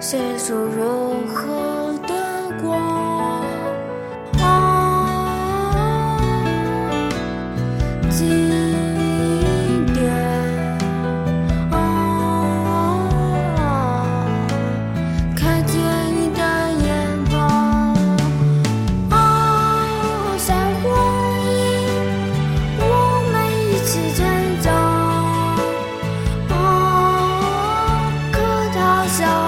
写出柔和的光，啊，几点，啊，看见你的眼眶，啊，在回忆，我们一起成长，啊，可他笑。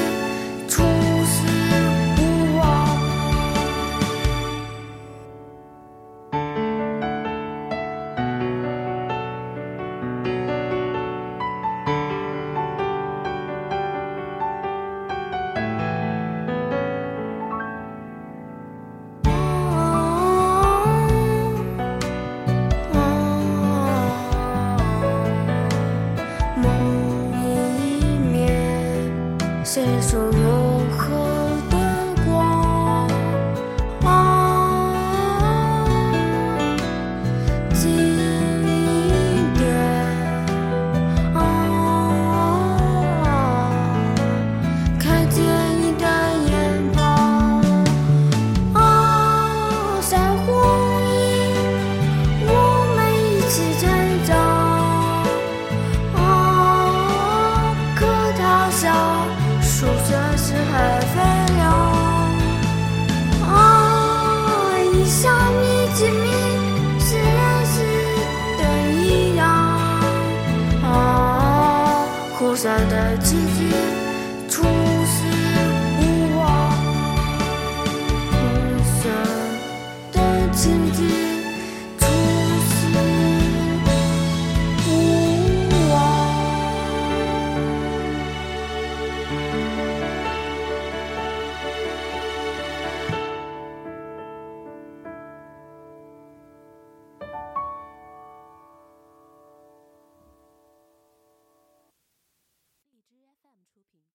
se sonó. 像你紧密私人时的一样。啊苦涩的